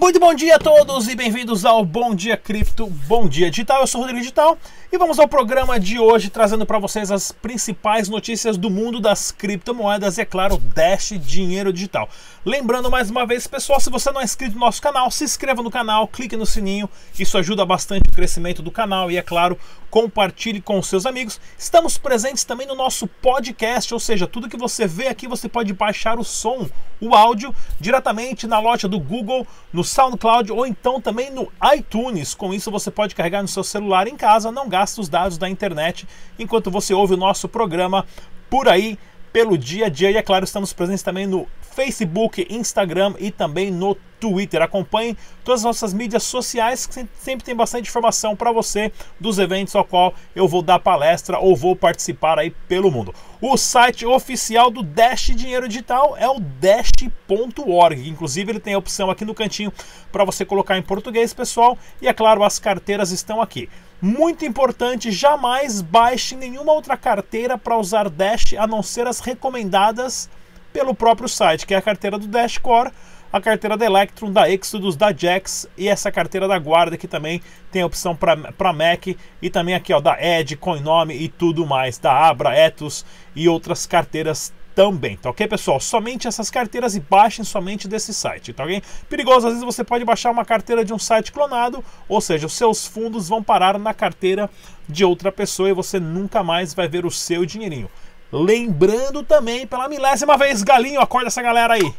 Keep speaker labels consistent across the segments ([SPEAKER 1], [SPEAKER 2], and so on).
[SPEAKER 1] Muito bom dia a todos e bem-vindos ao Bom Dia Cripto, Bom Dia Digital. Eu sou o Rodrigo Digital e vamos ao programa de hoje trazendo para vocês as principais notícias do mundo das criptomoedas e, é claro, Dash Dinheiro Digital. Lembrando mais uma vez, pessoal, se você não é inscrito no nosso canal, se inscreva no canal, clique no sininho, isso ajuda bastante o crescimento do canal e, é claro, compartilhe com seus amigos. Estamos presentes também no nosso podcast, ou seja, tudo que você vê aqui você pode baixar o som, o áudio, diretamente na loja do Google, no SoundCloud ou então também no iTunes. Com isso você pode carregar no seu celular em casa, não gasta os dados da internet enquanto você ouve o nosso programa por aí pelo dia a dia. E é claro, estamos presentes também no Facebook, Instagram e também no Twitter. Acompanhe todas as nossas mídias sociais, que sempre tem bastante informação para você dos eventos ao qual eu vou dar palestra ou vou participar aí pelo mundo. O site oficial do Dash Dinheiro Digital é o dash.org. Inclusive, ele tem a opção aqui no cantinho para você colocar em português, pessoal. E é claro, as carteiras estão aqui. Muito importante, jamais baixe nenhuma outra carteira para usar Dash a não ser as recomendadas pelo próprio site, que é a carteira do Dash Core, a carteira da Electron, da Exodus, da Jax e essa carteira da Guarda que também tem opção para Mac e também aqui ó da Edge, Coinome e tudo mais, da Abra, Ethos e outras carteiras também, tá ok, pessoal? Somente essas carteiras e baixem somente desse site, tá ok? Perigoso, às vezes você pode baixar uma carteira de um site clonado, ou seja, os seus fundos vão parar na carteira de outra pessoa e você nunca mais vai ver o seu dinheirinho. Lembrando também, pela milésima vez, Galinho, acorda essa galera aí.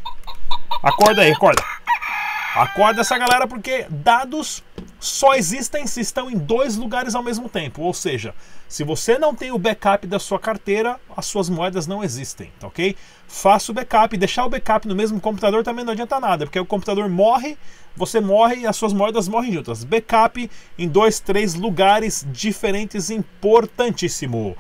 [SPEAKER 1] Acorda aí, acorda. Acorda essa galera porque dados só existem se estão em dois lugares ao mesmo tempo. Ou seja, se você não tem o backup da sua carteira, as suas moedas não existem, tá ok? Faça o backup. Deixar o backup no mesmo computador também não adianta nada, porque o computador morre, você morre e as suas moedas morrem juntas. Backup em dois, três lugares diferentes, importantíssimo.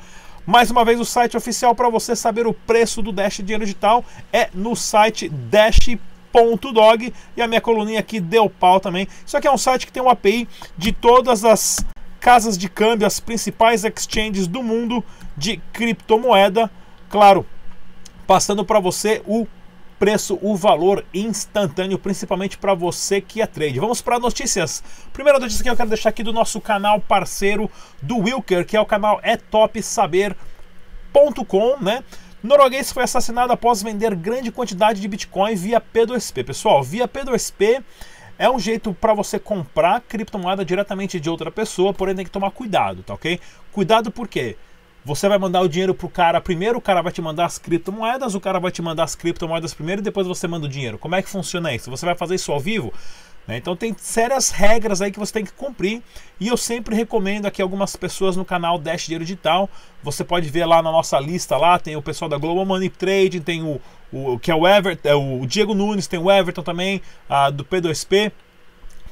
[SPEAKER 1] Mais uma vez, o site oficial para você saber o preço do Dash Dinheiro Digital é no site dash.com Dog e a minha coluninha aqui deu pau também. Isso aqui é um site que tem uma API de todas as casas de câmbio, as principais exchanges do mundo de criptomoeda. Claro, passando para você o preço, o valor instantâneo, principalmente para você que é trade. Vamos para notícias. Primeira notícia que eu quero deixar aqui do nosso canal parceiro do Wilker, que é o canal é top saber.com, né? Norueguês foi assassinado após vender grande quantidade de Bitcoin via P2P. Pessoal, via P2P é um jeito para você comprar criptomoeda diretamente de outra pessoa, porém tem que tomar cuidado, tá ok? Cuidado por quê? Você vai mandar o dinheiro pro cara primeiro, o cara vai te mandar as criptomoedas, o cara vai te mandar as criptomoedas primeiro e depois você manda o dinheiro. Como é que funciona isso? Você vai fazer isso ao vivo? Né? Então tem sérias regras aí que você tem que cumprir e eu sempre recomendo aqui algumas pessoas no canal Dash Dinheiro Digital. Você pode ver lá na nossa lista lá, tem o pessoal da Global Money Trading, tem o, o que é o Everton, é o Diego Nunes, tem o Everton também, a, do P2P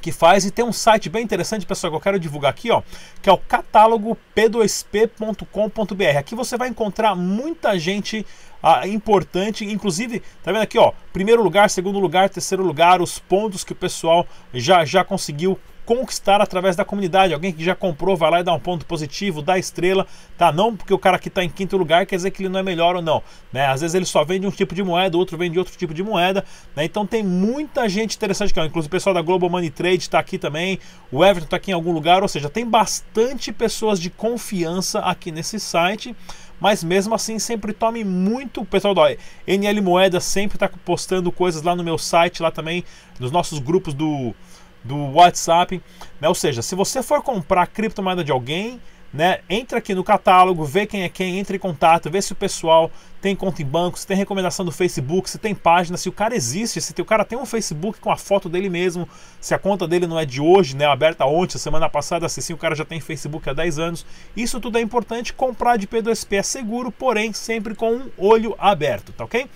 [SPEAKER 1] que faz e tem um site bem interessante, pessoal, que eu quero divulgar aqui, ó, que é o catálogo p2p.com.br. Aqui você vai encontrar muita gente ah, importante, inclusive, tá vendo aqui, ó, primeiro lugar, segundo lugar, terceiro lugar, os pontos que o pessoal já já conseguiu conquistar através da comunidade. Alguém que já comprou, vai lá e dá um ponto positivo, dá estrela, tá? Não porque o cara que está em quinto lugar quer dizer que ele não é melhor ou não, né? Às vezes ele só vende um tipo de moeda, outro vende outro tipo de moeda, né? Então tem muita gente interessante aqui, inclusive o pessoal da Global Money Trade está aqui também, o Everton está aqui em algum lugar, ou seja, tem bastante pessoas de confiança aqui nesse site mas mesmo assim sempre tome muito. Pessoal da NL Moeda sempre está postando coisas lá no meu site, lá também, nos nossos grupos do, do WhatsApp. Né? Ou seja, se você for comprar criptomoeda de alguém, né, entra aqui no catálogo, vê quem é quem, entre em contato, vê se o pessoal tem conta em banco, se tem recomendação do Facebook, se tem página, se o cara existe, se o cara tem um Facebook com a foto dele mesmo, se a conta dele não é de hoje, né, aberta ontem, semana passada, se sim, o cara já tem Facebook há 10 anos. Isso tudo é importante, comprar de P2P é seguro, porém sempre com um olho aberto, tá ok?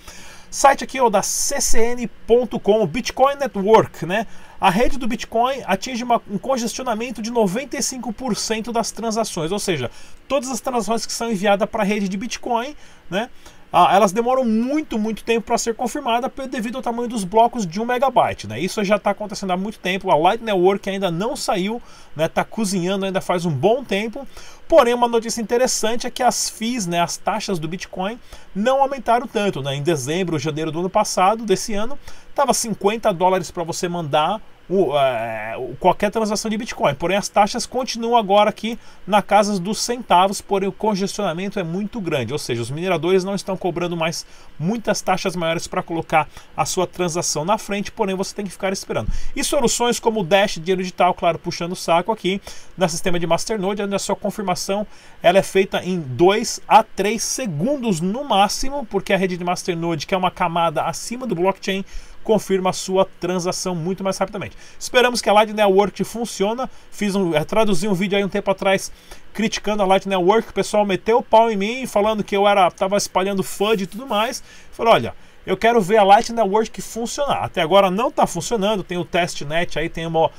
[SPEAKER 1] Site aqui ó, da ccn.com, Bitcoin Network, né? A rede do Bitcoin atinge uma, um congestionamento de 95% das transações, ou seja, todas as transações que são enviadas para a rede de Bitcoin, né? Ah, elas demoram muito, muito tempo para ser confirmada devido ao tamanho dos blocos de 1 megabyte. Né? Isso já está acontecendo há muito tempo. A Light Network ainda não saiu, está né? Tá cozinhando ainda faz um bom tempo. Porém, uma notícia interessante é que as FIIs, né, as taxas do Bitcoin, não aumentaram tanto. Né? Em dezembro, janeiro do ano passado, desse ano, estava 50 dólares para você mandar o, é, qualquer transação de Bitcoin. Porém, as taxas continuam agora aqui na casa dos centavos, porém o congestionamento é muito grande, ou seja, os mineradores não estão cobrando mais muitas taxas maiores para colocar a sua transação na frente, porém você tem que ficar esperando. E soluções como o Dash, dinheiro digital, claro, puxando o saco aqui, no sistema de Masternode, onde a sua confirmação ela é feita em 2 a 3 segundos no máximo, porque a rede de Masternode, que é uma camada acima do blockchain, confirma a sua transação muito mais rapidamente. Esperamos que a Light Network funcione. Fiz um, é, traduzi um vídeo aí um tempo atrás criticando a Light Network. O pessoal meteu o pau em mim, falando que eu era estava espalhando FUD e tudo mais. Falei, olha, eu quero ver a Light Network funcionar. Até agora não está funcionando. Tem o testnet aí, tem uma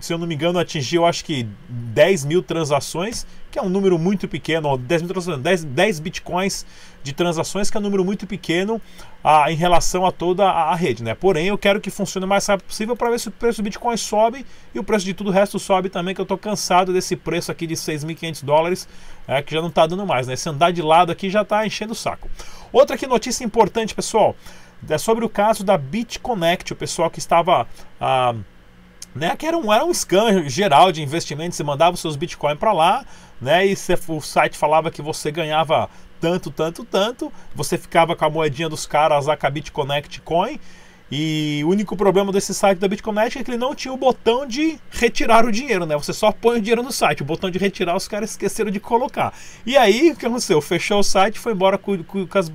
[SPEAKER 1] se eu não me engano, atingiu acho que 10 mil transações, que é um número muito pequeno, 10 mil transações, 10, 10 bitcoins de transações, que é um número muito pequeno ah, em relação a toda a, a, rede. Né? Porém, eu quero que funcione o mais rápido possível para ver se o preço do Bitcoin sobe e o preço de tudo o resto sobe também, que eu estou cansado desse preço aqui de 6.500 dólares, é, que já não está dando mais. Né? Esse andar de lado aqui já está enchendo o saco. Outra aqui, notícia importante, pessoal, é sobre o caso da BitConnect, o pessoal que estava. Ah, né, que era um, era um scan geral de investimentos, você mandava os seus Bitcoin para lá, né, e o site falava que você ganhava tanto, tanto, tanto, você ficava com a moedinha dos caras lá com a BitConnect Coin, e o único problema desse site da BitConnect é que ele não tinha o botão de retirar o dinheiro, né? Você só põe o dinheiro no site, o botão de retirar os caras esqueceram de colocar. E aí, o que aconteceu? Fechou o site, foi embora com, com, com as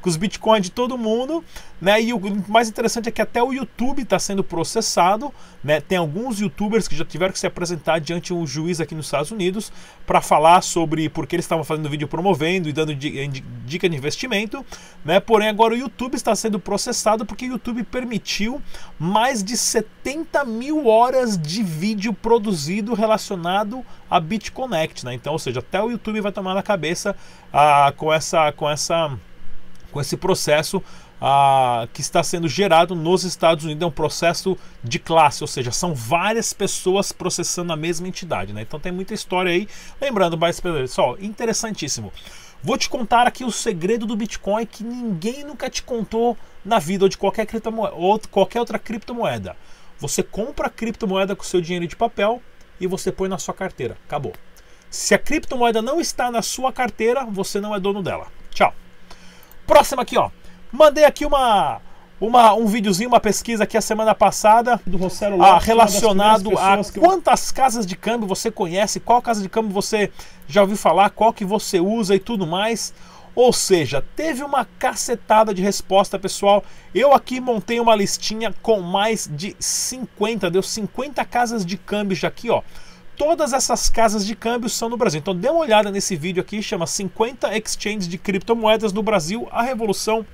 [SPEAKER 1] com os bitcoins de todo mundo, né? E o mais interessante é que até o YouTube está sendo processado, né? Tem alguns YouTubers que já tiveram que se apresentar diante um juiz aqui nos Estados Unidos para falar sobre porque eles estavam fazendo vídeo promovendo e dando dica de investimento, né? Porém agora o YouTube está sendo processado porque o YouTube permitiu mais de 70 mil horas de vídeo produzido relacionado a BitConnect, né? Então, ou seja, até o YouTube vai tomar na cabeça ah, com essa com essa com esse processo ah, que está sendo gerado nos Estados Unidos. É um processo de classe, ou seja, são várias pessoas processando a mesma entidade. Né? Então tem muita história aí. Lembrando, pessoal, interessantíssimo. Vou te contar aqui o segredo do Bitcoin que ninguém nunca te contou na vida ou de qualquer, criptomoeda, ou qualquer outra criptomoeda. Você compra a criptomoeda com seu dinheiro de papel e você põe na sua carteira. Acabou. Se a criptomoeda não está na sua carteira, você não é dono dela. Tchau. Próxima aqui, ó. Mandei aqui uma, uma, um videozinho, uma pesquisa aqui a semana passada do Rossello ah, relacionado a quantas casas de câmbio você conhece, qual casa de câmbio você já ouviu falar, qual que você usa e tudo mais. Ou seja, teve uma cacetada de resposta, pessoal. Eu aqui montei uma listinha com mais de 50, deu 50 casas de câmbio já aqui, ó. Todas essas casas de câmbio são no Brasil. Então dê uma olhada nesse vídeo aqui, chama 50 exchanges de criptomoedas no Brasil. A revolução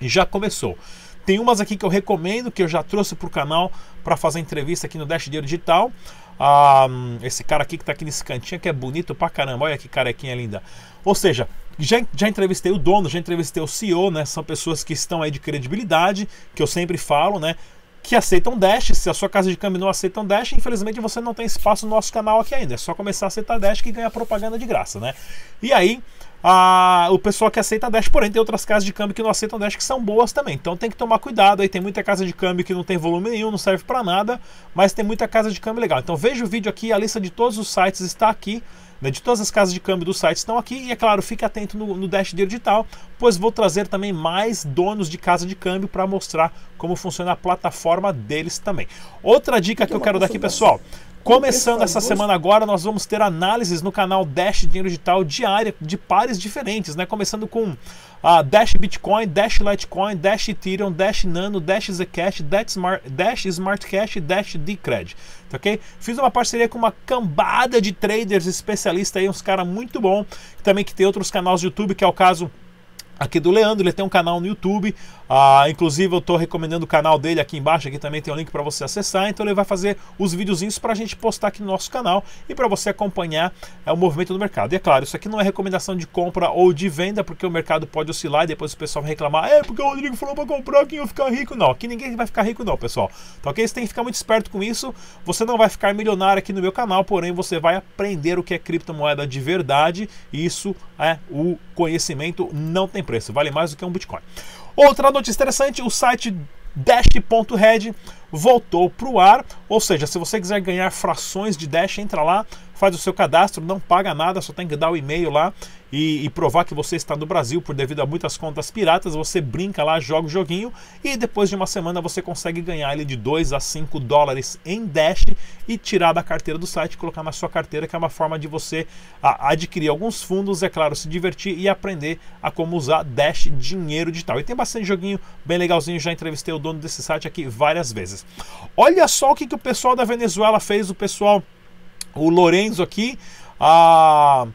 [SPEAKER 1] já começou. Tem umas aqui que eu recomendo, que eu já trouxe para o canal para fazer entrevista aqui no Dash Dinheiro Digital. Ah, esse cara aqui que está aqui nesse cantinho que é bonito pra caramba, olha que carequinha linda. Ou seja, já, já entrevistei o dono, já entrevistei o CEO, né? São pessoas que estão aí de credibilidade, que eu sempre falo, né? Que aceitam Dash. Se a sua casa de câmbio não aceita um Dash, infelizmente você não tem espaço no nosso canal aqui ainda. É só começar a aceitar Dash que ganha propaganda de graça, né? E aí, a, o pessoal que aceita Dash, porém tem outras casas de câmbio que não aceitam Dash que são boas também. Então tem que tomar cuidado. Aí tem muita casa de câmbio que não tem volume nenhum, não serve para nada, mas tem muita casa de câmbio legal. Então veja o vídeo aqui, a lista de todos os sites está aqui. Né, de todas as casas de câmbio do site estão aqui e é claro, fique atento no, no Dash Digital, pois vou trazer também mais donos de casa de câmbio para mostrar como funciona a plataforma deles também. Outra dica que eu quero dar aqui, pessoal, Começando essa semana agora, nós vamos ter análises no canal Dash Dinheiro Digital diária de pares diferentes, né? Começando com a Dash Bitcoin, Dash Litecoin, Dash Ethereum, Dash Nano, Dash Zcash, Dash Smart, Dash Smart Cash e Dash Decred, tá ok? Fiz uma parceria com uma cambada de traders especialistas aí, uns caras muito bom, também que tem outros canais do YouTube, que é o caso aqui do Leandro, ele tem um canal no YouTube, ah, inclusive eu estou recomendando o canal dele aqui embaixo, aqui também tem um link para você acessar, então ele vai fazer os videozinhos para a gente postar aqui no nosso canal e para você acompanhar é, o movimento do mercado. E é claro, isso aqui não é recomendação de compra ou de venda, porque o mercado pode oscilar e depois o pessoal reclamar, é porque o Rodrigo falou para comprar, quem eu ficar rico. Não, aqui ninguém vai ficar rico não, pessoal. Então ok, você tem que ficar muito esperto com isso, você não vai ficar milionário aqui no meu canal, porém você vai aprender o que é criptomoeda de verdade, e isso é o conhecimento não tem preço, vale mais do que um Bitcoin. Outra notícia interessante: o site Dash.red voltou para o ar, ou seja, se você quiser ganhar frações de Dash, entra lá, faz o seu cadastro, não paga nada, só tem que dar o e-mail lá e, e, provar que você está no Brasil por devido a muitas contas piratas. Você brinca lá, joga o joguinho e depois de uma semana você consegue ganhar ele de 2 a 5 dólares em Dash e tirar da carteira do site, colocar na sua carteira, que é uma forma de você a, adquirir alguns fundos, é claro, se divertir e aprender a como usar Dash dinheiro digital. E tem bastante joguinho bem legalzinho, já entrevistei o dono desse site aqui várias vezes. Olha só o que, que o pessoal da Venezuela fez, o pessoal, o Lorenzo aqui, a.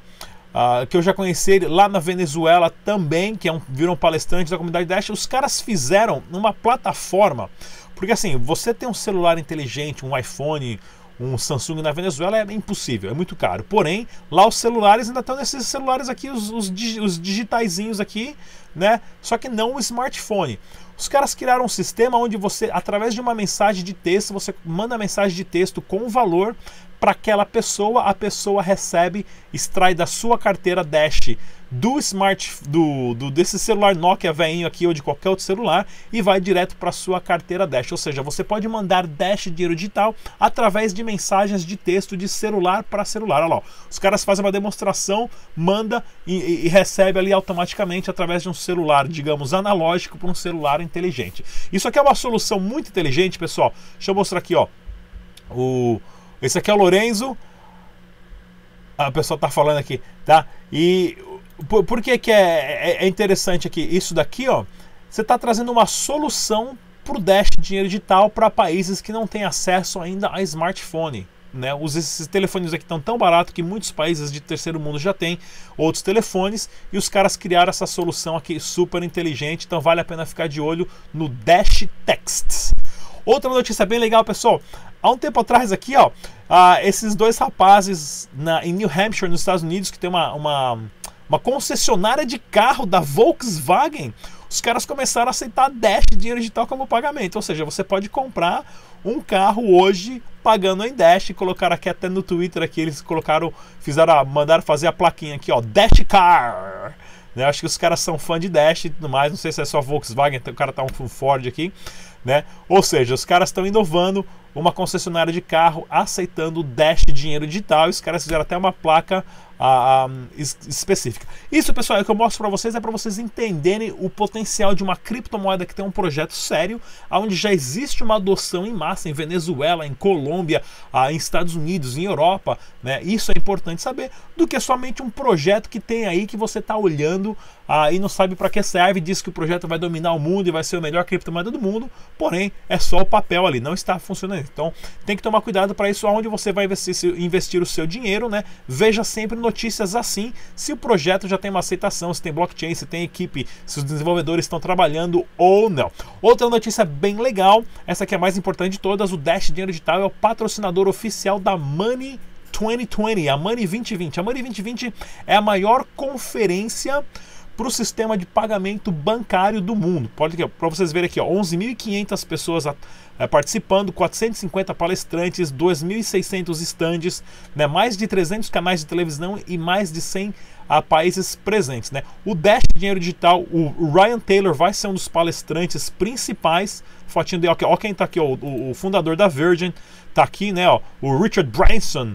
[SPEAKER 1] Que eu já conheci ele lá na Venezuela também, que é um, viram palestrante da comunidade Dash. Os caras fizeram uma plataforma, porque assim, você tem um celular inteligente, um iPhone, um Samsung na Venezuela é impossível, é muito caro. Porém, lá os celulares ainda estão nesses celulares aqui, os, os, os digitaizinhos aqui, né? Só que não o smartphone. Os caras criaram um sistema onde você, através de uma mensagem de texto, você manda mensagem de texto com o valor para aquela pessoa, a pessoa recebe, extrai da sua carteira Dash do smart do, do desse celular Nokia veinho aqui ou de qualquer outro celular e vai direto para sua carteira Dash. Ou seja, você pode mandar Dash dinheiro digital através de mensagens de texto de celular para celular. Olha lá, os caras fazem uma demonstração, manda e, e, e, recebe ali automaticamente através de um celular, digamos, analógico para um celular inteligente. Isso aqui é uma solução muito inteligente, pessoal. Deixa eu mostrar aqui, ó. O esse aqui é o Lorenzo. A pessoa está falando aqui, tá? E por, por que, que é, é, é interessante aqui? Isso daqui, ó, você está trazendo uma solução para o Dash dinheiro digital para países que não têm acesso ainda a smartphone. Né? Os, esses telefones aqui estão tão baratos que muitos países de terceiro mundo já têm outros telefones e os caras criaram essa solução aqui super inteligente, então vale a pena ficar de olho no Dash Texts. Outra notícia bem legal, pessoal. Há um tempo atrás aqui, ó, uh, esses dois rapazes na, em New Hampshire, nos Estados Unidos, que tem uma, uma, uma concessionária de carro da Volkswagen, os caras começaram a aceitar Dash dinheiro digital como pagamento. Ou seja, você pode comprar um carro hoje pagando em Dash. Colocaram aqui até no Twitter aqui, eles colocaram, fizeram, mandaram fazer a plaquinha aqui, ó, Dash Car. Né? Acho que os caras são fã de Dash e tudo mais. Não sei se é só Volkswagen, o cara tá um Ford aqui. Né? Ou seja, os caras estão inovando uma concessionária de carro aceitando Dash dinheiro digital. Os caras fizeram até uma placa uh, um, específica. Isso, pessoal, é o que eu mostro para vocês é para vocês entenderem o potencial de uma criptomoeda que tem um projeto sério, onde já existe uma adoção em massa em Venezuela, em Colômbia, uh, em Estados Unidos, em Europa. Né? Isso é importante saber do que somente um projeto que tem aí que você está olhando e não sabe para que serve, diz que o projeto vai dominar o mundo e vai ser o melhor criptomoeda do mundo, porém é só o papel ali, não está funcionando. Então tem que tomar cuidado para isso, aonde você vai investir, investir o seu dinheiro, né? Veja sempre notícias assim, se o projeto já tem uma aceitação, se tem blockchain, se tem equipe, se os desenvolvedores estão trabalhando ou não. Outra notícia bem legal, essa que é a mais importante de todas, o Dash Dinheiro Digital é o patrocinador oficial da Money 2020, a Money 2020. A Money 2020 é a maior conferência para o sistema de pagamento bancário do mundo. Para vocês verem aqui, 11.500 pessoas é, participando, 450 palestrantes, 2.600 estandes, né, mais de 300 canais de televisão e mais de 100 a países presentes. Né? O Dash Dinheiro Digital, o Ryan Taylor vai ser um dos palestrantes principais. Fotinho dele, ó, quem está aqui, ó, o, o, fundador da Virgin, está aqui, né? Ó, o Richard Branson,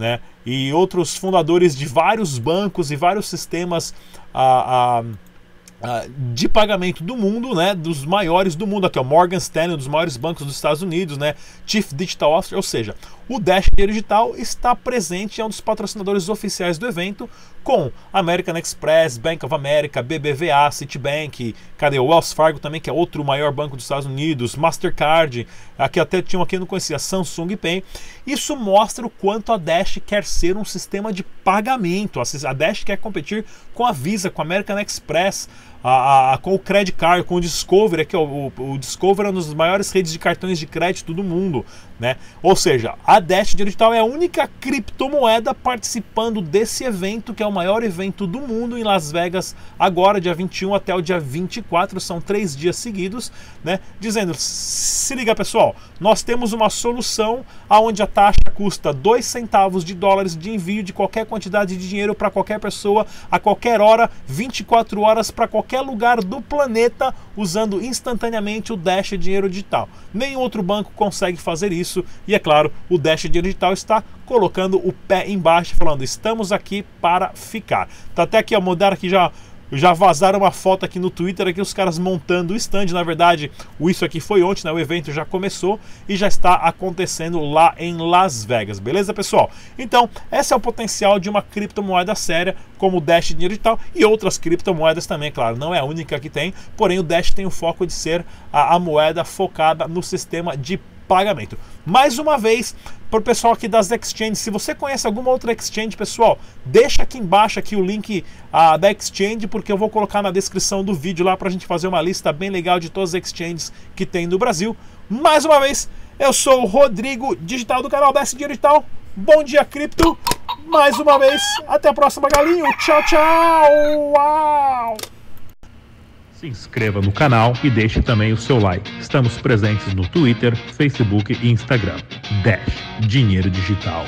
[SPEAKER 1] né? E outros fundadores de vários bancos e vários sistemas. A, a Uh, de pagamento do mundo, né, dos maiores do mundo, aqui é o Morgan Stanley, um dos maiores bancos dos Estados Unidos, né, Chief Digital Officer, ou seja, o Dash Digital está presente, é um dos patrocinadores oficiais do evento, com American Express, Bank of America, BBVA, Citibank, cadê o Wells Fargo também, que é outro maior banco dos Estados Unidos, Mastercard, aqui até tinha aqui não conhecia, Samsung Pay. Isso mostra o quanto a Dash quer ser um sistema de pagamento. A Dash quer competir com a Visa, com a American Express, a, a, com o Credit Card, com o Discover, que é o, o, Discover é uma das maiores redes de cartões de crédito do mundo, né? Ou seja, a Dash Digital é a única criptomoeda participando desse evento, que é o maior evento do mundo em Las Vegas, agora, dia 21 até o dia 24, são três dias seguidos, né? Dizendo, se liga pessoal, nós temos uma solução aonde a taxa custa 2 centavos de dólares de envio de qualquer quantidade de dinheiro para qualquer pessoa, a qualquer hora, 24 horas para qualquer qualquer lugar do planeta usando instantaneamente o Dash Dinheiro Digital. Nenhum outro banco consegue fazer isso e, é claro, o Dash Dinheiro Digital está colocando o pé embaixo, falando: estamos aqui para ficar. Tá até aqui, ó, mudar aqui já já vazaram uma foto aqui no Twitter aqui os caras montando o stand. Na verdade, isso aqui foi ontem, né? O evento já começou e já está acontecendo lá em Las Vegas, beleza, pessoal? Então, esse é o potencial de uma criptomoeda séria, como o Dash Dinheiro Digital e outras criptomoedas também, claro. Não é a única que tem, porém o Dash tem o foco de ser a, a moeda focada no sistema de pagamento. Mais uma vez, para o pessoal aqui das exchanges, se você conhece alguma outra exchange, pessoal, deixa aqui embaixo aqui o link uh, da exchange, porque eu vou colocar na descrição do vídeo lá para a gente fazer uma lista bem legal de todas as exchanges que tem no Brasil. Mais uma vez, eu sou o Rodrigo Digital do canal DS Digital. Bom dia, cripto! Mais uma vez, até a próxima, galinho! Tchau, tchau! Uau!
[SPEAKER 2] Se inscreva no canal e deixe também o seu like. Estamos presentes no Twitter, Facebook e Instagram. Dash Dinheiro Digital.